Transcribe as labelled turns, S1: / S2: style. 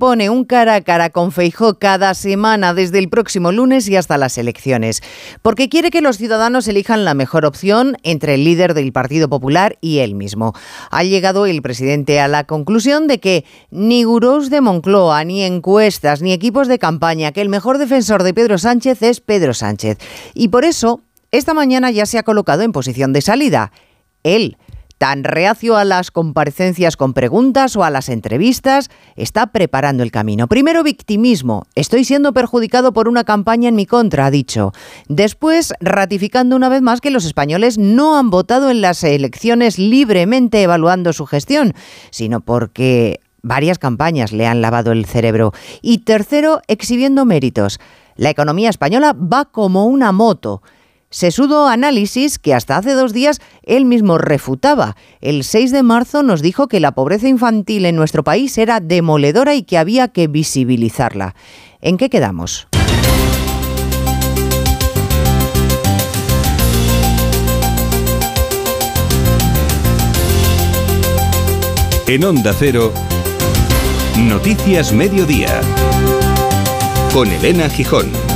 S1: pone un cara a cara con Feijó cada semana desde el próximo lunes y hasta las elecciones, porque quiere que los ciudadanos elijan la mejor opción entre el líder del Partido Popular y él mismo. Ha llegado el presidente a la conclusión de que ni gurús de Moncloa, ni encuestas, ni equipos de campaña, que el mejor defensor de Pedro Sánchez es Pedro Sánchez. Y por eso, esta mañana ya se ha colocado en posición de salida. Él tan reacio a las comparecencias con preguntas o a las entrevistas, está preparando el camino. Primero victimismo, estoy siendo perjudicado por una campaña en mi contra, ha dicho. Después, ratificando una vez más que los españoles no han votado en las elecciones libremente evaluando su gestión, sino porque varias campañas le han lavado el cerebro. Y tercero, exhibiendo méritos. La economía española va como una moto Sesudo análisis que hasta hace dos días él mismo refutaba. El 6 de marzo nos dijo que la pobreza infantil en nuestro país era demoledora y que había que visibilizarla. ¿En qué quedamos?
S2: En Onda Cero, Noticias Mediodía, con Elena Gijón.